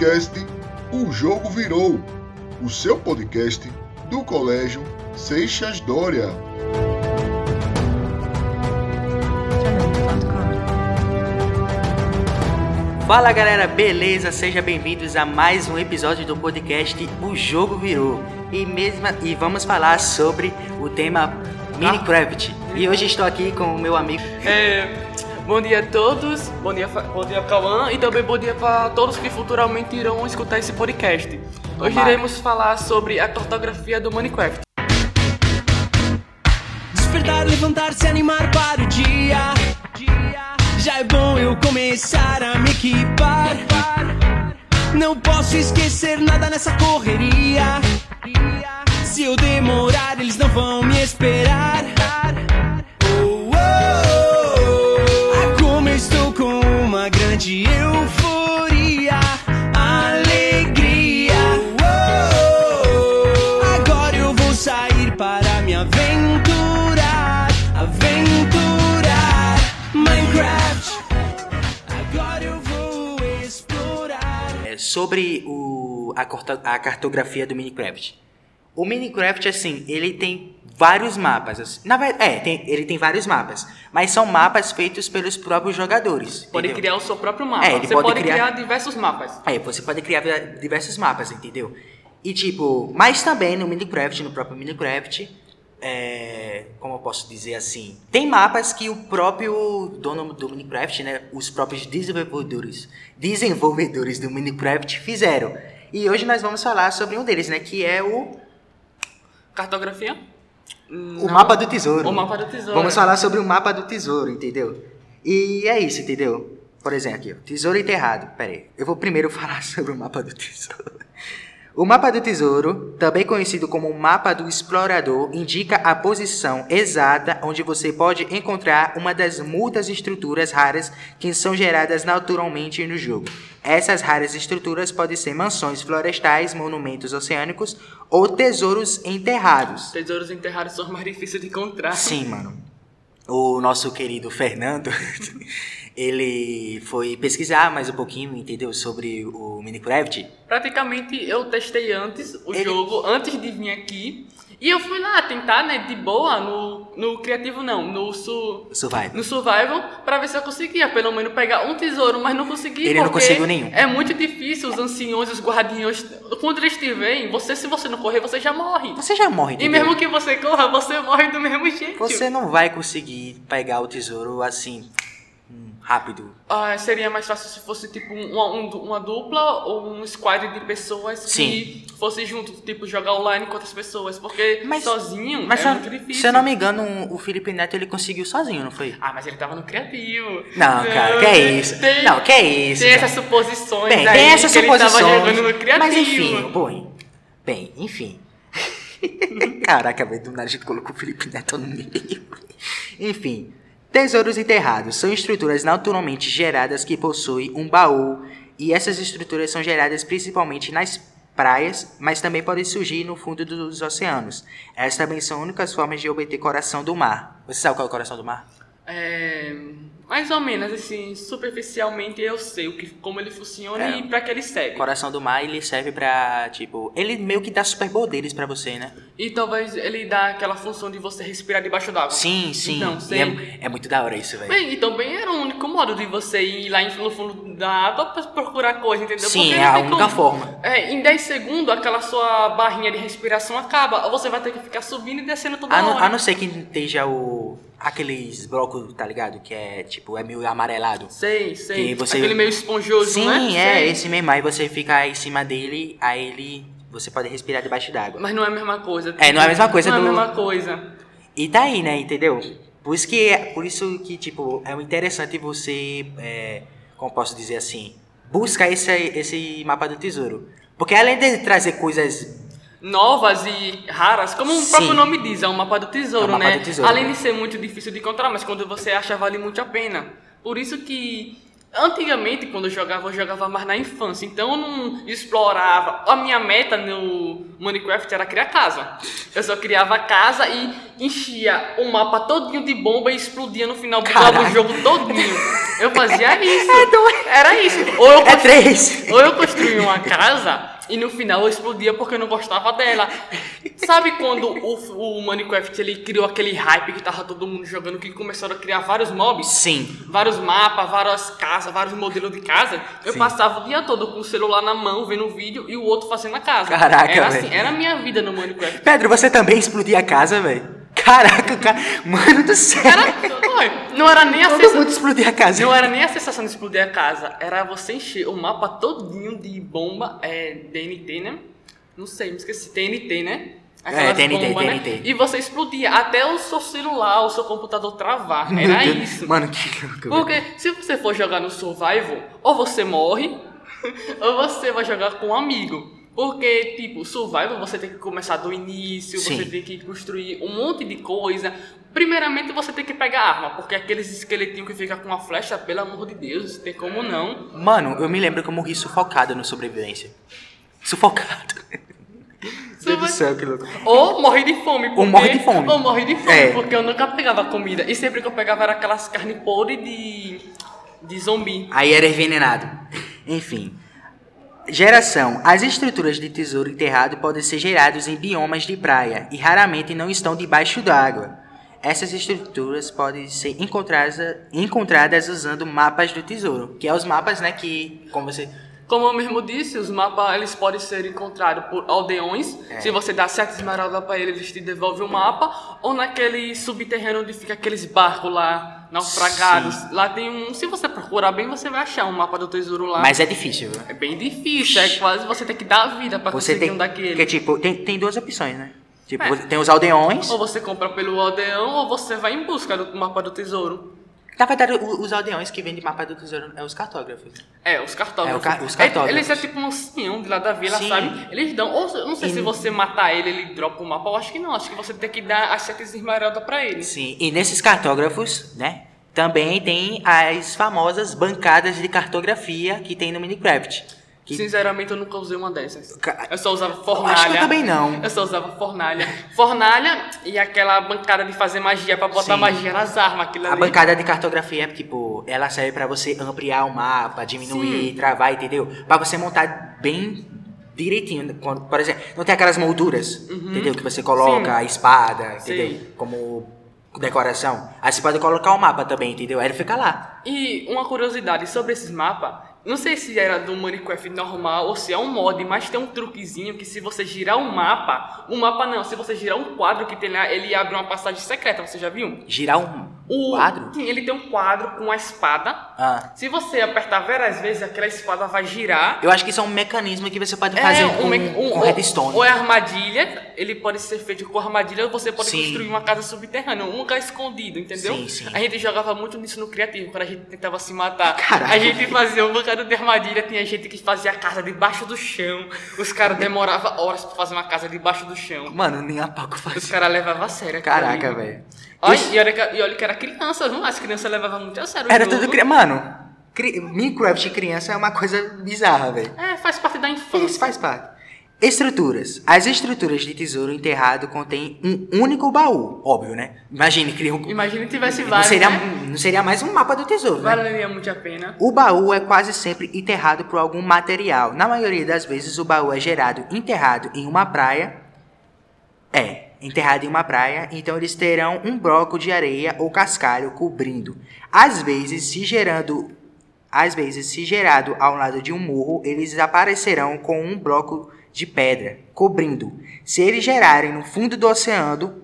podcast O Jogo Virou, o seu podcast do Colégio Seixas Dória. Fala galera, beleza? Sejam bem-vindos a mais um episódio do podcast O Jogo Virou. E, mesma, e vamos falar sobre o tema Minecraft. E hoje estou aqui com o meu amigo. É, bom dia a todos, bom dia, bom dia Cauã e também bom dia para todos que futuramente irão escutar esse podcast. Hoje iremos falar sobre a cartografia do Minecraft. Despertar, levantar, se animar para o dia. Já é bom eu começar a me equipar. Não posso esquecer nada nessa correria. Se eu demorar, eles não vão me esperar. Sobre o, a, a cartografia do Minecraft. O Minecraft, assim, ele tem vários mapas. assim. Na verdade, é, tem- ele tem vários mapas. Mas são mapas feitos pelos próprios jogadores. Pode entendeu? criar o seu próprio mapa. É, Você pode pode, criar- criar... diversos mapas. Aí você pode criar diversos mapas, entendeu? E tipo, mas também no Minecraft, no próprio Minecraft, é, como eu posso dizer assim, tem mapas que o próprio dono do Minecraft, né, os próprios desenvolvedores, desenvolvedores do Minecraft fizeram. E hoje nós vamos falar sobre um deles, né, que é o, Cartografia? o mapa do tesouro. O mapa do tesouro. Vamos falar sobre o mapa do tesouro, entendeu? E é isso, entendeu? Por exemplo, aqui, ó, tesouro enterrado. Pera aí, eu vou primeiro falar sobre o mapa do tesouro. O mapa do tesouro, também conhecido como o mapa do explorador, indica a posição exata onde você pode encontrar uma das muitas estruturas raras que são geradas naturalmente no jogo. Essas raras estruturas podem ser mansões florestais, monumentos oceânicos ou tesouros enterrados. Tesouros enterrados são mais difíceis de encontrar. Sim, mano. O nosso querido Fernando, ele foi pesquisar mais um pouquinho, entendeu? Sobre o Minecraft. Praticamente eu testei antes o Ele- jogo, antes de vir aqui. E eu fui lá tentar, né, de boa, no, no criativo não, no, su, Survival. no survival, pra ver se eu conseguia pelo menos pegar um tesouro, mas não consegui. Ele não conseguiu nenhum. É muito difícil os anciões, os guardiões, quando eles te veem, você, se você não correr, você já morre. Você já morre, E entendeu? mesmo que você corra, você morre do mesmo jeito. Você não vai conseguir pegar o tesouro assim, rápido. Ah, seria mais fácil se fosse tipo um- uma, um- uma dupla ou um squad de pessoas que fosse junto, tipo jogar online com outras pessoas, porque Mas- sozinho Mas é se eu- muito difícil. se eu não me engano, o Felipe Neto ele conseguiu sozinho, não foi? Ah, mas ele tava no criativo. Não, cara, que é isso? Tem, Não, que é isso, Tem cara? essas suposições Bem, aí tem essas que ele tava suposições. jogando no criativo. Mas enfim, bom, bem, enfim. Caraca, velho, do nada a gente colocou o Felipe Neto no meio. Enfim, tesouros enterrados são estruturas naturalmente geradas que possuem um baú e essas estruturas são geradas principalmente nas praias, mas também podem surgir no fundo dos oceanos. Essas também são únicas formas de obter coração do mar. Você sabe qual é o coração do mar? É, mais ou menos, assim, superficialmente eu sei o que, como ele funciona É. e pra que ele serve. Coração do mar, ele serve pra, tipo, ele meio que dá superpoderes pra você, né? E talvez ele dá aquela função de você respirar debaixo d'água. Sim, sim. Então, sei. é, é muito da hora isso, velho. Bem, e também era o único modo de você ir lá no fundo da água pra procurar coisa, entendeu? Sim, Porque é a única como. forma. É, em 10 segundos aquela sua barrinha de respiração acaba. Ou você vai ter que ficar subindo e descendo toda A não, hora. a não ser que esteja o. aqueles blocos, tá ligado? Que é tipo, é meio amarelado. Sei, sei. Que você- Aquele meio esponjoso, Sim, né? é, Sei. esse mesmo. Aí você fica em cima dele, aí ele. Você pode respirar debaixo d'água. Mas não é a mesma coisa. É, não é a mesma coisa Não do- é a mesma coisa. E tá aí, né, entendeu? Por isso que, por isso que tipo, é interessante você, é, como posso dizer assim, buscar esse, esse mapa do tesouro. Porque além de trazer coisas Novas e raras, como o Sim. próprio nome diz, é um mapa do tesouro, É um mapa né? do tesouro, Além né? de ser muito difícil de encontrar, mas quando você acha vale muito a pena. Por isso que Antigamente, quando eu jogava, eu jogava mais na infância, então eu não explorava. A minha meta no Minecraft era criar casa. Eu só criava casa e enchia o mapa todinho de bomba e explodia no final, bugava Caraca. o jogo todinho. Eu fazia isso. É. Era isso. Ou eu, É três. ou eu construía uma casa e no final eu explodia porque eu não gostava dela. Sabe quando o, o Minecraft ele criou aquele hype que tava todo mundo jogando, que começaram a criar vários mobs? Sim. Vários mapas, várias casas, vários modelos de casa. Eu Sim. passava o dia todo com o celular na mão, vendo o vídeo e o outro fazendo a casa. Caraca, era assim, era a minha vida no Minecraft. Pedro, você também explodia a casa, velho? Caraca, cara. Mano do céu. Não era nem a Todo sensação. mundo explodia a casa. Não era nem a sensação de explodir a casa, era você encher o mapa todinho de bomba, é, DNT, né? Não sei, me esqueci, TNT, né? É, TNT, bombas, né? TNT. E você explodia até o seu celular, o seu computador travar. Era isso. Mano, que louco. Porque se você for jogar no survival, ou você morre, ou você vai jogar com um amigo. Porque, tipo, survival você tem que começar do início, Sim. você tem que construir um monte de coisa. Primeiramente você tem que pegar arma, porque aqueles esqueletinhos que ficam com a flecha, pelo amor de Deus, tem como não. Mano, eu me lembro que eu morri sufocado no sobrevivência. Sufocado. Deus do céu, que louco. Ou morre de fome. Porque, morre de fome. Ou morre de fome, É. porque eu nunca pegava comida. E sempre que eu pegava era aquelas carnes podres de, de zumbi. Aí era envenenado. Enfim. Geração. As estruturas de tesouro enterrado podem ser geradas em biomas de praia e raramente não estão debaixo d'água. Essas estruturas podem ser encontradas, encontradas usando mapas do tesouro, que é os mapas, né, que como você Como eu mesmo disse, os mapas eles podem ser encontrados por aldeões. É. Se você dá sete esmeraldas para eles, eles te devolvem o mapa. Ou naquele subterrâneo onde fica aqueles barcos lá, naufragados. Lá tem um. Se você procurar bem, você vai achar um mapa do tesouro lá. Mas é difícil. viu? É bem difícil, é quase você tem que dar a vida para Você conseguir tem um daquele. que tipo, tem, tem duas opções, né? Tipo, É. tem os aldeões. Ou você compra pelo aldeão, ou você vai em busca do mapa do tesouro. Na verdade, os aldeões que vendem mapa do tesouro é os cartógrafos. É, os cartógrafos. É, ca- os cartógrafos. Eles é tipo um senhor de lá da vila, Sim. sabe? Eles dão. Ou não sei E- se você matar ele, ele dropa o mapa. Eu acho que não. Acho que você tem que dar as sete esmeraldas pra ele. Sim, e nesses cartógrafos, né? Também tem as famosas bancadas de cartografia que tem no Minecraft. Que Sinceramente, eu nunca usei uma dessas. Eu só usava fornalha. acho que eu também não. Eu só usava fornalha. Fornalha e aquela bancada de fazer magia pra botar Sim. magia nas armas. Aquilo A ali. bancada de cartografia, tipo, ela serve pra você ampliar o mapa, diminuir, Sim. travar, entendeu? Pra você montar bem direitinho. Quando- Por exemplo, não tem aquelas molduras, entendeu? Que você coloca Uhum. Sim. a espada, entendeu? Como decoração. Aí você pode colocar o mapa também, entendeu? Aí ele fica lá. E uma curiosidade sobre esses mapas, não sei se era do Minecraft normal ou se é um mod, mas tem um truquezinho que se você girar um mapa, um mapa não, se você girar um quadro que tem lá, ele abre uma passagem secreta, você já viu? Girar um O quadro? Sim, ele tem um quadro com a espada. Ah. Se você apertar várias vezes, aquela espada vai girar. Eu acho que isso é um mecanismo que você pode fazer com, um me- um- com redstone. Ou é armadilha, ele pode ser feito com armadilha, ou você pode Sim. construir uma casa subterrânea, um lugar escondido, entendeu? Sim, sim. A gente jogava muito nisso no criativo, quando a gente tentava se matar. Caraca. A gente fazia um bocado de armadilha, tinha gente que fazia a casa debaixo do chão. Os caras demoravam horas pra fazer uma casa debaixo do chão. Mano, nem a pouco Os faz. caras levavam a sério. Caraca, velho. Olha, Isso- e, olha que, e olha que era criança, viu? As crianças levavam muito a sério. Era tudo criança. Mano, cri... Minecraft criança é uma coisa bizarra, velho. É, faz parte da infância. Isso faz parte. Estruturas. As estruturas de tesouro enterrado contêm um único baú. Óbvio, né? Imagine, cria um. Imagina que tivesse Não vários, seria, né? não seria mais um mapa do tesouro, né? Valeria muito a pena. O baú é quase sempre enterrado por algum material. Na maioria das vezes, o baú é gerado enterrado em uma praia. É, enterrado em uma praia, então eles terão um bloco de areia ou cascalho cobrindo. Às vezes, se gerando, às vezes, se gerado ao lado de um morro, eles aparecerão com um bloco de pedra cobrindo. Se eles gerarem no fundo do oceano,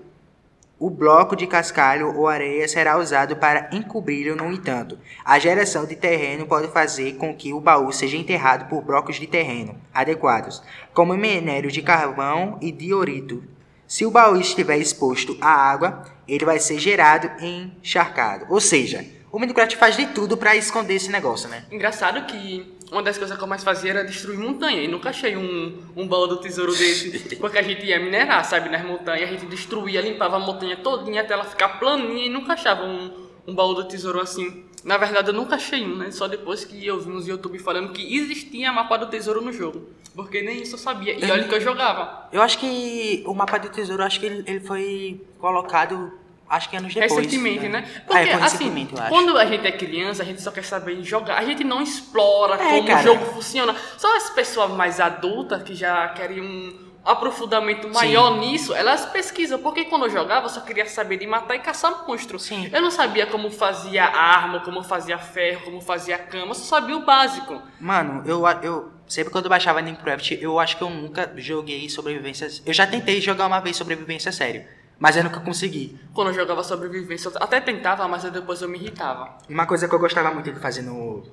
o bloco de cascalho ou areia será usado para encobri-lo, no entanto. A geração de terreno pode fazer com que o baú seja enterrado por blocos de terreno adequados, como minério de carvão e diorito. Se o baú estiver exposto à água, ele vai ser gerado encharcado. Ou seja, o Minecraft faz de tudo para esconder esse negócio, né? Engraçado que uma das coisas que eu mais fazia era destruir montanha. E nunca achei um, um baú do tesouro desse. Porque a gente ia minerar, sabe, nas montanhas. A gente destruía, limpava a montanha todinha até ela ficar planinha e nunca achava um, um baú do tesouro assim. Na verdade, eu nunca achei um, né? Só depois que eu vi nos YouTube falando que existia mapa do tesouro no jogo. Porque nem isso eu sabia. E olha que eu jogava. Eu acho que o mapa do tesouro, acho que ele, ele foi colocado Acho que anos depois. Recentemente, né? Ah, Porque, é, foi assim, quando a gente é criança, a gente só quer saber jogar. A gente não explora É, como cara. o jogo funciona. Só as pessoas mais adultas que já querem um aprofundamento maior nisso, elas pesquisam. Porque quando eu jogava, eu só queria saber de matar e caçar monstro. Sim. Eu não sabia como fazia arma, como fazia ferro, como fazia cama, eu só sabia o básico. Mano, eu, eu sempre quando eu baixava Minecraft, eu acho que eu nunca joguei sobrevivência. Eu já tentei jogar uma vez sobrevivência sério, mas eu nunca consegui. Quando eu jogava sobrevivência, eu até tentava, mas depois eu me irritava. Uma coisa que eu gostava muito de fazer no,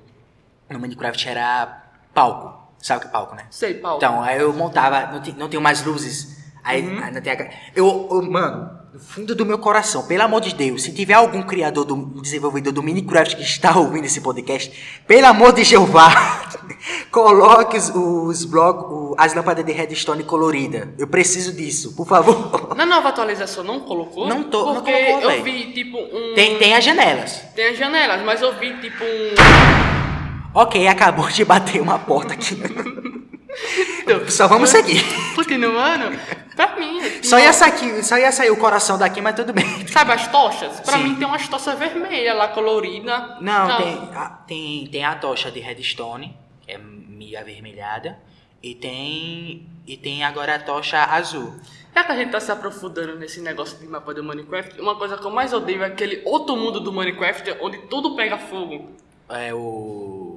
no Minecraft era palco. Sabe o que é palco, né? Sei, Paulo. Então, aí eu montava, não, ti- não tinha mais luzes. Aí, aí não tem a- eu, eu, mano, no fundo do meu coração, pelo amor de Deus, se tiver algum criador, do, desenvolvedor do Minecraft que está ouvindo esse podcast, pelo amor de Jeová, coloque os, os blocos, as lâmpadas de redstone colorida. Eu preciso disso, por favor. Na nova atualização não colocou? Não tô- não Porque colocou, eu véi. vi, tipo, um... Tem, tem as janelas. Tem as janelas, mas eu vi, tipo, um... Ok, acabou de bater uma porta aqui. Só vamos seguir. Continuando, pra mim... Só ia, sair, só ia sair o coração daqui, mas tudo bem. Sabe as tochas? Pra Sim. mim tem umas tochas vermelhas lá, colorida. Não, Tem, a, tem, tem a tocha de redstone, que é meio avermelhada, e tem, e tem agora a tocha azul. Já que a gente tá se aprofundando nesse negócio de mapa do Minecraft, uma coisa que eu mais odeio é aquele outro mundo do Minecraft onde tudo pega fogo. É o.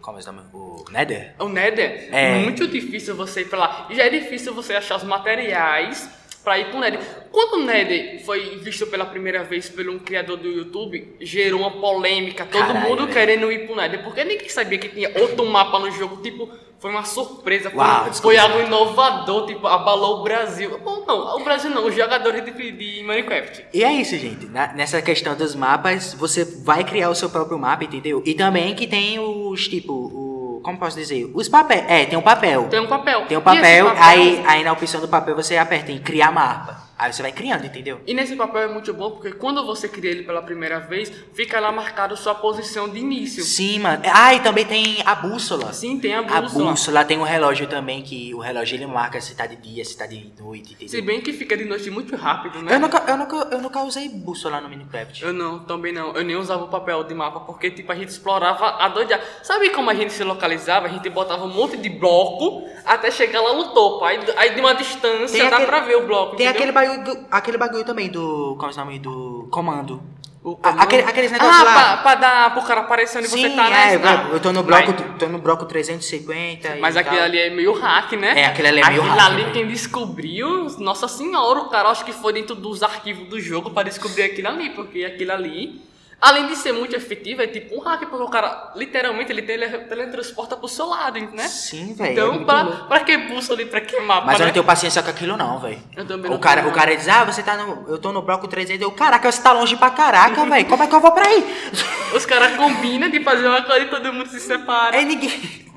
como é o nome? O Nether? O Nether É. muito difícil você ir pra lá. E já é difícil você achar os materiais pra ir pro Nether. Quando o Nether foi visto pela primeira vez por um criador do YouTube, gerou uma polêmica. Todo Caralho, mundo velho. querendo ir pro Nether. Porque ninguém sabia que tinha outro mapa no jogo. Tipo, foi uma surpresa. Foi, Uau, foi desculpa. algo inovador. Tipo, abalou o Brasil. Bom, não, o Brasil não, os jogadores de, de Minecraft. E é isso, gente. Na- nessa questão dos mapas, você vai criar o seu próprio mapa, entendeu? E também que tem os, tipo. Como posso dizer? Os papéis. É, tem o papel. Tem um papel. Tem E papel, esse aí, aí na opção do papel você aperta em criar mapa. Aí você vai criando, entendeu? E nesse papel é muito bom porque quando você cria ele pela primeira vez, fica lá marcado sua posição de início. Sim, mano. Ah, e também tem a bússola. Sim, tem a A bússola. bússola tem um relógio também, que o relógio ele marca se tá de dia, se tá de noite, entendeu? Se bem que fica de noite muito rápido, né? Eu nunca, eu, nunca, eu nunca usei bússola no Minecraft. Eu não, também não. Eu nem usava o papel de mapa, porque tipo, a gente explorava a doida. Sabe como a gente se localizava? A gente botava um monte de bloco até chegar lá no topo. Aí, aí de uma distância dá pra ver o bloco. Tem entendeu? aquele bagulho, do- aquele bagulho também do. Como é o nome? Do comando. O A- comando. aquele- aqueles negócios ah, lá. Pra, pra dar pro cara aparecer onde Sim, você tá, né? é, Ah, eu tô no bloco, Mas, tô no bloco 350 e mas aquele tal. ali é meio hack, né? É, aquele ali é meio Aquele hack, ali velho. quem descobriu, nossa senhora, o cara acho que foi dentro dos arquivos do jogo pra descobrir aquilo ali, porque aquilo ali, além de ser muito efetivo, é tipo um hack, porque o cara, literalmente, ele tele, teletransporta pro seu lado, né? Sim, velho. é Então, muito pra, louco. pra que bússola ali, pra que mapa, Mas eu né? não tenho paciência com aquilo não, velho. Eu também O não cara, o cara diz, ah, você tá no. Eu tô no bloco 300. Eu, caraca, você tá longe pra caraca, velho. Como é que eu vou pra aí? Os caras combinam de fazer uma coisa e todo mundo se separa. Aí ninguém.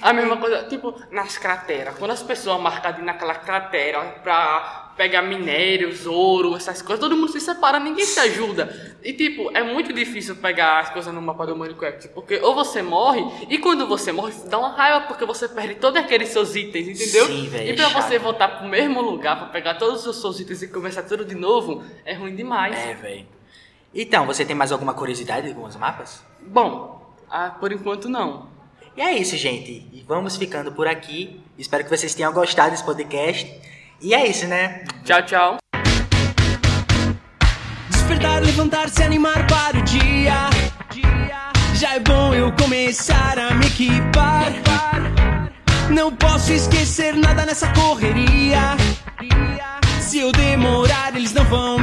A mesma coisa, tipo, nas crateras. Quando as pessoas marcam ali naquela cratera pra pegar minérios, ouro, essas coisas, todo mundo se separa, ninguém se ajuda. E, tipo, é muito difícil pegar as coisas no mapa do Minecraft, porque ou você morre, e quando você morre, dá uma raiva porque você perde todos aqueles seus itens, entendeu? Sim, velho, E pra é você voltar pro mesmo lugar, pra pegar todos os seus itens e começar tudo de novo, é ruim demais. É, velho. Então, você tem mais alguma curiosidade com os mapas? Bom, ah, por enquanto não. E é isso, gente. E vamos ficando por aqui. Espero que vocês tenham gostado desse podcast. E é isso, né? Tchau, tchau. Despertar, levantar-se, animar para o dia. Já é bom eu começar a me equipar. Não posso esquecer nada nessa correria. Se eu demorar, eles não vão